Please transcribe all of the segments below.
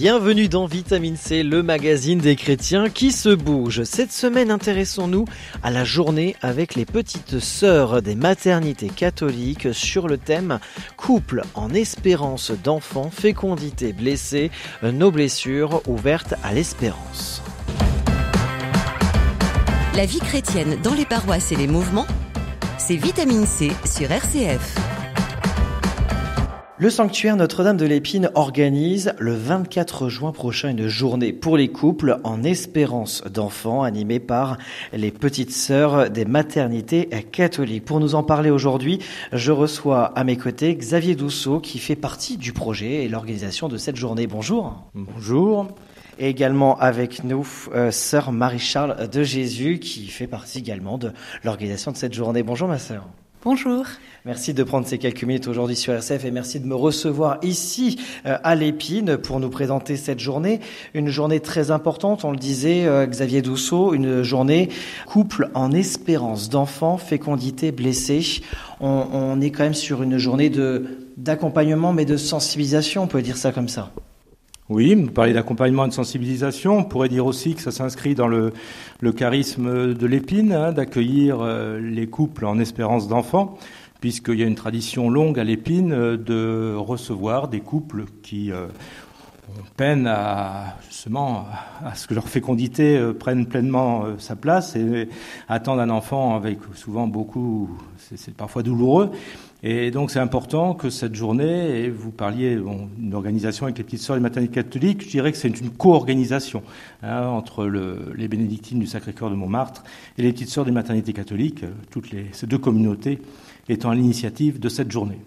Bienvenue dans Vitamine C, le magazine des chrétiens qui se bouge. Cette semaine, intéressons-nous à la journée avec les petites sœurs des maternités catholiques sur le thème Couple en espérance d'enfants, fécondité blessée, nos blessures ouvertes à l'espérance. La vie chrétienne dans les paroisses et les mouvements, c'est Vitamine C sur RCF. Le sanctuaire Notre-Dame de l'Épine organise le 24 juin prochain une journée pour les couples en espérance d'enfants animée par les petites sœurs des maternités catholiques. Pour nous en parler aujourd'hui, je reçois à mes côtés Xavier Dousseau qui fait partie du projet et l'organisation de cette journée. Bonjour. Bonjour. Et également avec nous, euh, sœur Marie-Charles de Jésus qui fait partie également de l'organisation de cette journée. Bonjour ma sœur. Bonjour. Merci de prendre ces quelques minutes aujourd'hui sur RCF et merci de me recevoir ici euh, à l'Épine pour nous présenter cette journée. Une journée très importante, on le disait euh, Xavier Dousseau, une journée couple en espérance d'enfants, fécondité blessée. On, est quand même sur une journée d'accompagnement mais de sensibilisation, on peut dire ça comme ça. Oui, vous parlez d'accompagnement et de sensibilisation. On pourrait dire aussi que ça s'inscrit dans le, charisme de l'épine, hein, d'accueillir euh, les couples en espérance d'enfants, puisqu'il y a une tradition longue à l'épine euh, de recevoir des couples qui euh, ont peine à justement à ce que leur fécondité prenne pleinement sa place et attendent un enfant avec souvent beaucoup, c'est parfois douloureux. Et donc c'est important que cette journée, et vous parliez d'une organisation avec les petites sœurs des maternités catholiques, je dirais que c'est une co-organisation hein, entre le, les bénédictines du Sacré-Cœur de Montmartre et les petites sœurs des maternités catholiques, toutes les, ces deux communautés étant à l'initiative de cette journée.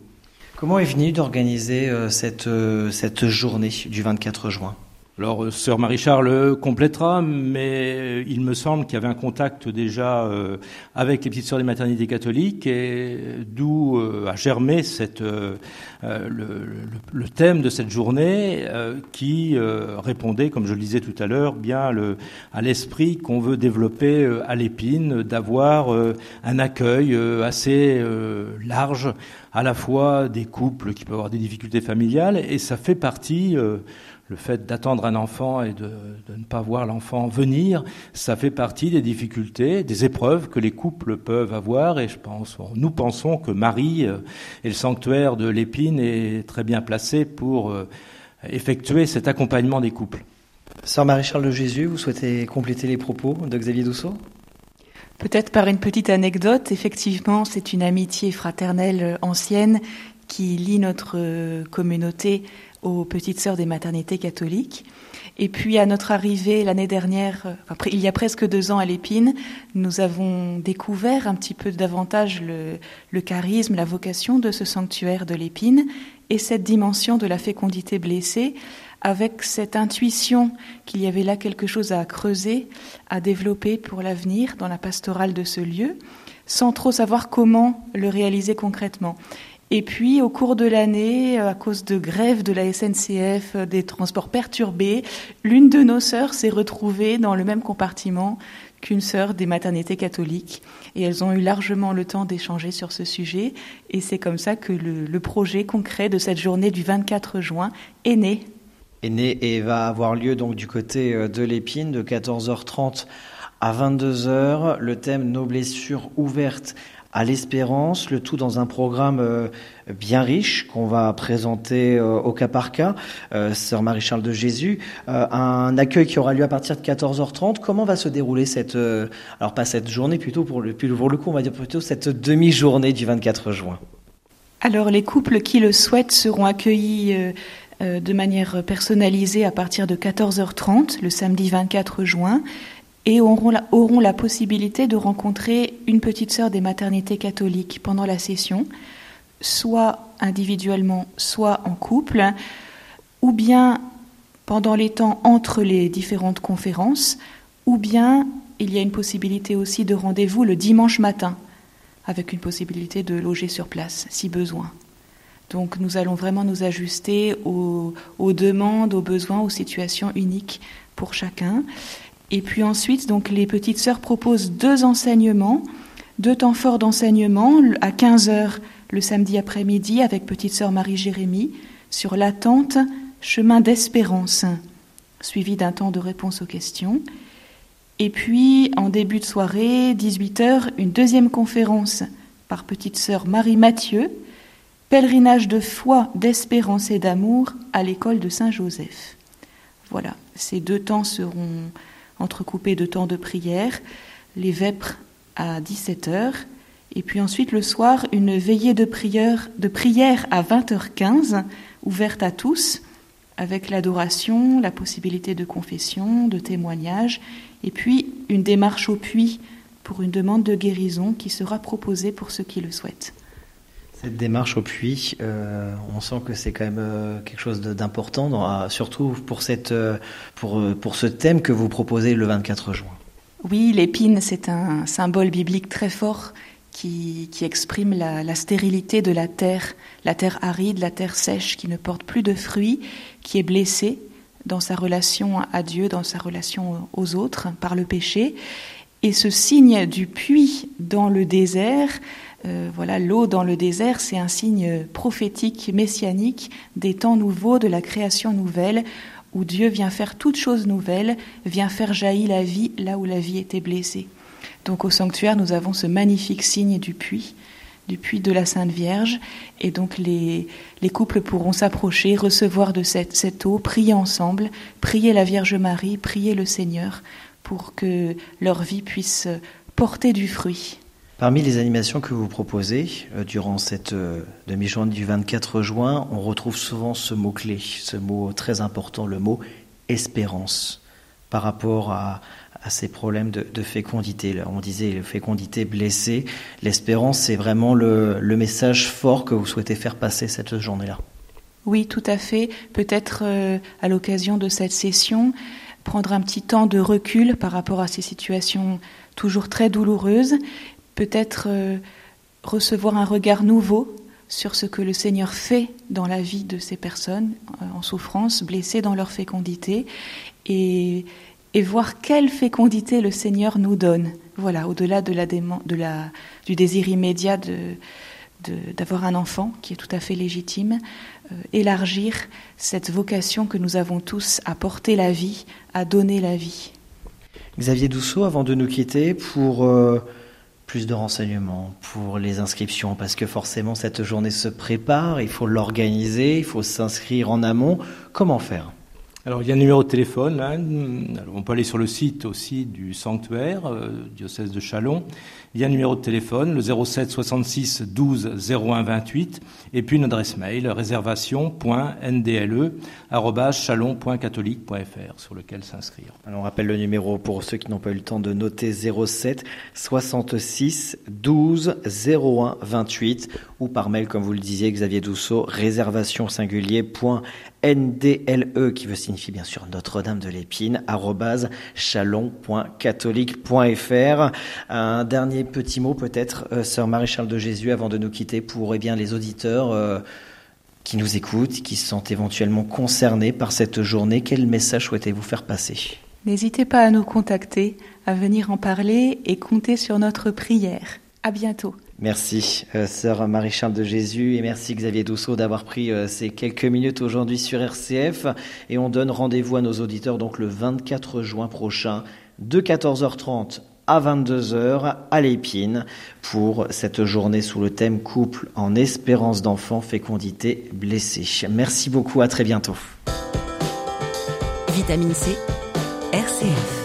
Comment est venu d'organiser euh, cette, euh, cette journée du 24 juin? Alors, euh, sœur Marie-Charles complétera, mais il me semble qu'il y avait un contact déjà euh, avec les petites sœurs des maternités catholiques, et d'où euh, a germé euh, le, thème de cette journée qui répondait, comme je le disais tout à l'heure, bien à l'esprit qu'on veut développer à l'épine, d'avoir un accueil assez large, à la fois des couples qui peuvent avoir des difficultés familiales, et ça fait partie le fait d'attendre un enfant et de, de ne pas voir l'enfant venir, ça fait partie des difficultés, des épreuves que les couples peuvent avoir. Et je pense, nous pensons que Marie euh, et le sanctuaire de l'Épine est très bien placé pour euh, effectuer cet accompagnement des couples. Sœur Marie-Charles de Jésus, vous souhaitez compléter les propos de Xavier Dousseau? Peut-être par une petite anecdote. Effectivement, c'est une amitié fraternelle ancienne qui lie notre communauté aux petites sœurs des maternités catholiques. Et puis à notre arrivée l'année dernière, après, il y a presque deux ans à l'Épine, nous avons découvert un petit peu davantage le, le charisme, la vocation de ce sanctuaire de l'Épine et cette dimension de la fécondité blessée avec cette intuition qu'il y avait là quelque chose à creuser, à développer pour l'avenir dans la pastorale de ce lieu, sans trop savoir comment le réaliser concrètement. Et puis, au cours de l'année, à cause de grève de la SNCF, des transports perturbés, l'une de nos sœurs s'est retrouvée dans le même compartiment qu'une sœur des maternités catholiques. Et elles ont eu largement le temps d'échanger sur ce sujet. Et c'est comme ça que le, le, projet concret de cette journée du 24 juin est né. Est né et va avoir lieu donc du côté de l'épine de 14h30 à 22h. Le thème Nos blessures ouvertes à l'espérance, le tout dans un programme euh, bien riche qu'on va présenter euh, au cas par cas, euh, sœur Marie-Charles de Jésus, euh, un accueil qui aura lieu à partir de 14h30. Comment va se dérouler cette, euh, alors pas cette journée plutôt pour le, pour le coup, on va dire plutôt cette demi-journée du 24 juin? Alors les couples qui le souhaitent seront accueillis euh, de manière personnalisée à partir de 14h30 le samedi 24 juin et auront la, auront la, possibilité de rencontrer une petite sœur des maternités catholiques pendant la session, soit individuellement, soit en couple, ou bien pendant les temps entre les différentes conférences, ou bien il y a une possibilité aussi de rendez-vous le dimanche matin, avec une possibilité de loger sur place si besoin. Donc nous allons vraiment nous ajuster aux, demandes, aux besoins, aux situations uniques pour chacun. Et puis ensuite, donc les petites sœurs proposent deux enseignements, deux temps forts d'enseignement à 15 heures le samedi après-midi avec petite sœur Marie-Jérémie sur l'attente, chemin d'espérance, suivi d'un temps de réponse aux questions. Et puis, en début de soirée, 18h, une deuxième conférence par petite sœur Marie Mathieu, Pèlerinage de foi, d'espérance et d'amour à l'école de Saint-Joseph. Voilà, ces deux temps seront entrecoupés de temps de prière, les vêpres à 17h, et puis ensuite le soir, une veillée de prière, de prière à 20h15, ouverte à tous, avec l'adoration, la possibilité de confession, de témoignage, et puis une démarche au puits pour une demande de guérison qui sera proposée pour ceux qui le souhaitent. Cette démarche au puits, euh, on sent que c'est quand même euh, quelque chose d'important, surtout pour, cette, euh, pour, pour ce thème que vous proposez le 24 juin. Oui, l'épine, c'est un symbole biblique très fort qui, qui exprime la, la, stérilité de la terre, la terre aride, la terre sèche qui ne porte plus de fruits, qui est blessée dans sa relation à Dieu, dans sa relation aux autres par le péché. Et ce signe du puits dans le désert, euh, voilà, l'eau dans le désert, c'est un signe prophétique, messianique des temps nouveaux, de la création nouvelle, où Dieu vient faire toute chose nouvelle, vient faire jaillir la vie là où la vie était blessée. Donc au sanctuaire, nous avons ce magnifique signe du puits, du puits de la Sainte Vierge, et donc les, les couples pourront s'approcher, recevoir de cette eau, prier ensemble, prier la Vierge Marie, prier le Seigneur, pour que leur vie puisse porter du fruit. Parmi les animations que vous proposez euh, durant cette euh, demi-journée du 24 juin, on retrouve souvent ce mot-clé, ce mot très important, le mot espérance, par rapport à, ces problèmes de, fécondité. on disait fécondité blessée. L'espérance, c'est vraiment le, message fort que vous souhaitez faire passer cette journée-là. Oui, tout à fait. Peut-être euh, à l'occasion de cette session, prendre un petit temps de recul par rapport à ces situations toujours très douloureuses peut-être euh, recevoir un regard nouveau sur ce que le Seigneur fait dans la vie de ces personnes euh, en souffrance, blessées dans leur fécondité, et, voir quelle fécondité le Seigneur nous donne. Voilà, au-delà de la, de la, du désir immédiat de, d'avoir un enfant qui est tout à fait légitime, euh, élargir cette vocation que nous avons tous à porter la vie, à donner la vie. Xavier Dousseau, avant de nous quitter, pour plus de renseignements pour les inscriptions parce que forcément cette journée se prépare, il faut l'organiser, il faut s'inscrire en amont. Comment faire? Alors il y a un numéro de téléphone, hein. on peut aller sur le site aussi du sanctuaire, euh, diocèse de Chalon, il y a un numéro de téléphone, le 07 66 12 01 28, et puis une adresse mail, réservation.ndle.chalon.catholique.fr, sur lequel s'inscrire. Alors on rappelle le numéro pour ceux qui n'ont pas eu le temps de noter 07 66 12 01 28, ou par mail, comme vous le disiez, Xavier Dousseau, réservation NDLE, qui veut signifier bien sûr Notre-Dame de l'Épine, chalon.catholique.fr. Un dernier petit mot peut-être, euh, sœur Marie-Charles de Jésus, avant de nous quitter, pour eh bien, les auditeurs euh, qui nous écoutent, qui sentent éventuellement concernés par cette journée. Quel message souhaitez-vous faire passer? N'hésitez pas à nous contacter, à venir en parler et compter sur notre prière. À bientôt. Merci, euh, sœur Marie-Charles de Jésus, et merci Xavier Dousseau d'avoir pris euh, ces quelques minutes aujourd'hui sur RCF. Et on donne rendez-vous à nos auditeurs donc le 24 juin prochain, de 14h30 à 22h à l'Épine pour cette journée sous le thème couple en espérance d'enfant, fécondité blessée. Merci beaucoup, à très bientôt. Vitamine C, RCF.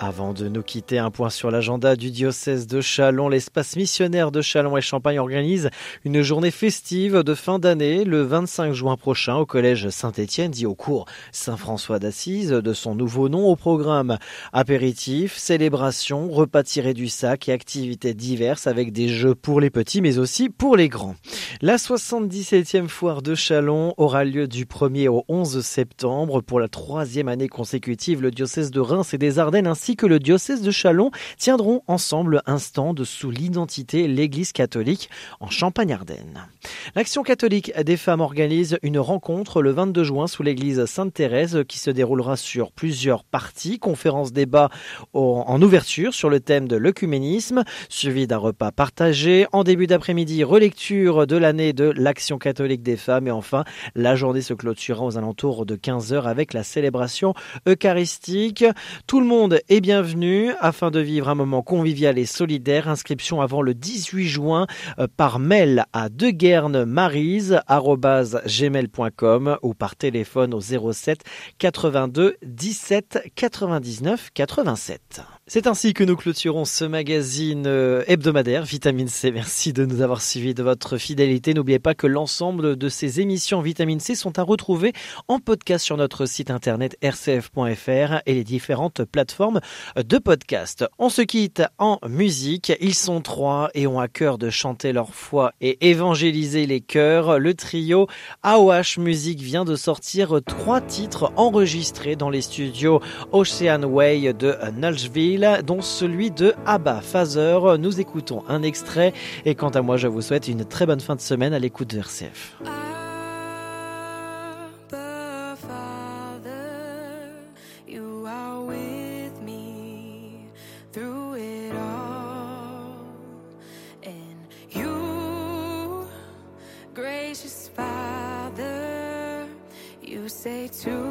Avant de nous quitter, un point sur l'agenda du diocèse de Chalon. L'espace missionnaire de Chalon et Champagne organise une journée festive de fin d'année le 25 juin prochain au collège Saint-Étienne, dit au cours Saint-François d'Assise de son nouveau nom au programme. Apéritifs, célébrations, repas tirés du sac et activités diverses avec des jeux pour les petits mais aussi pour les grands. La 77e foire de Chalon aura lieu du 1er au 11 septembre pour la troisième année consécutive. Le diocèse de Reims et des Ardennes ainsi que le diocèse de Chalon tiendront ensemble un stand sous l'identité l'Église catholique en Champagne-Ardenne. L'Action catholique des femmes organise une rencontre le 22 juin sous l'église Sainte-Thérèse qui se déroulera sur plusieurs parties, conférence débat en ouverture sur le thème de l'œcuménisme, suivi d'un repas partagé. En début d'après-midi, relecture de l'année de l'Action catholique des femmes et enfin, la journée se clôturera aux alentours de 15 heures avec la célébration eucharistique. Tout le monde est bienvenu afin de vivre un moment convivial et solidaire. Inscription avant le 18 juin euh, par mail à deguernesmarise.gmail.com ou par téléphone au 07 82 17 99 87. C'est ainsi que nous clôturons ce magazine euh, hebdomadaire Vitamine C. Merci de nous avoir suivis de votre fidélité. N'oubliez pas que l'ensemble de ces émissions Vitamine C sont à retrouver en podcast sur notre site internet rcf.fr et les différentes plateformes de podcast. On se quitte en musique. Ils sont trois et ont à cœur de chanter leur foi et évangéliser les cœurs. Le trio AOH Music vient de sortir trois titres enregistrés dans les studios Ocean Way de Nashville dont celui de Abba Fazer. Nous écoutons un extrait et quant à moi, je vous souhaite une très bonne fin de semaine à l'écoute de RCF. say to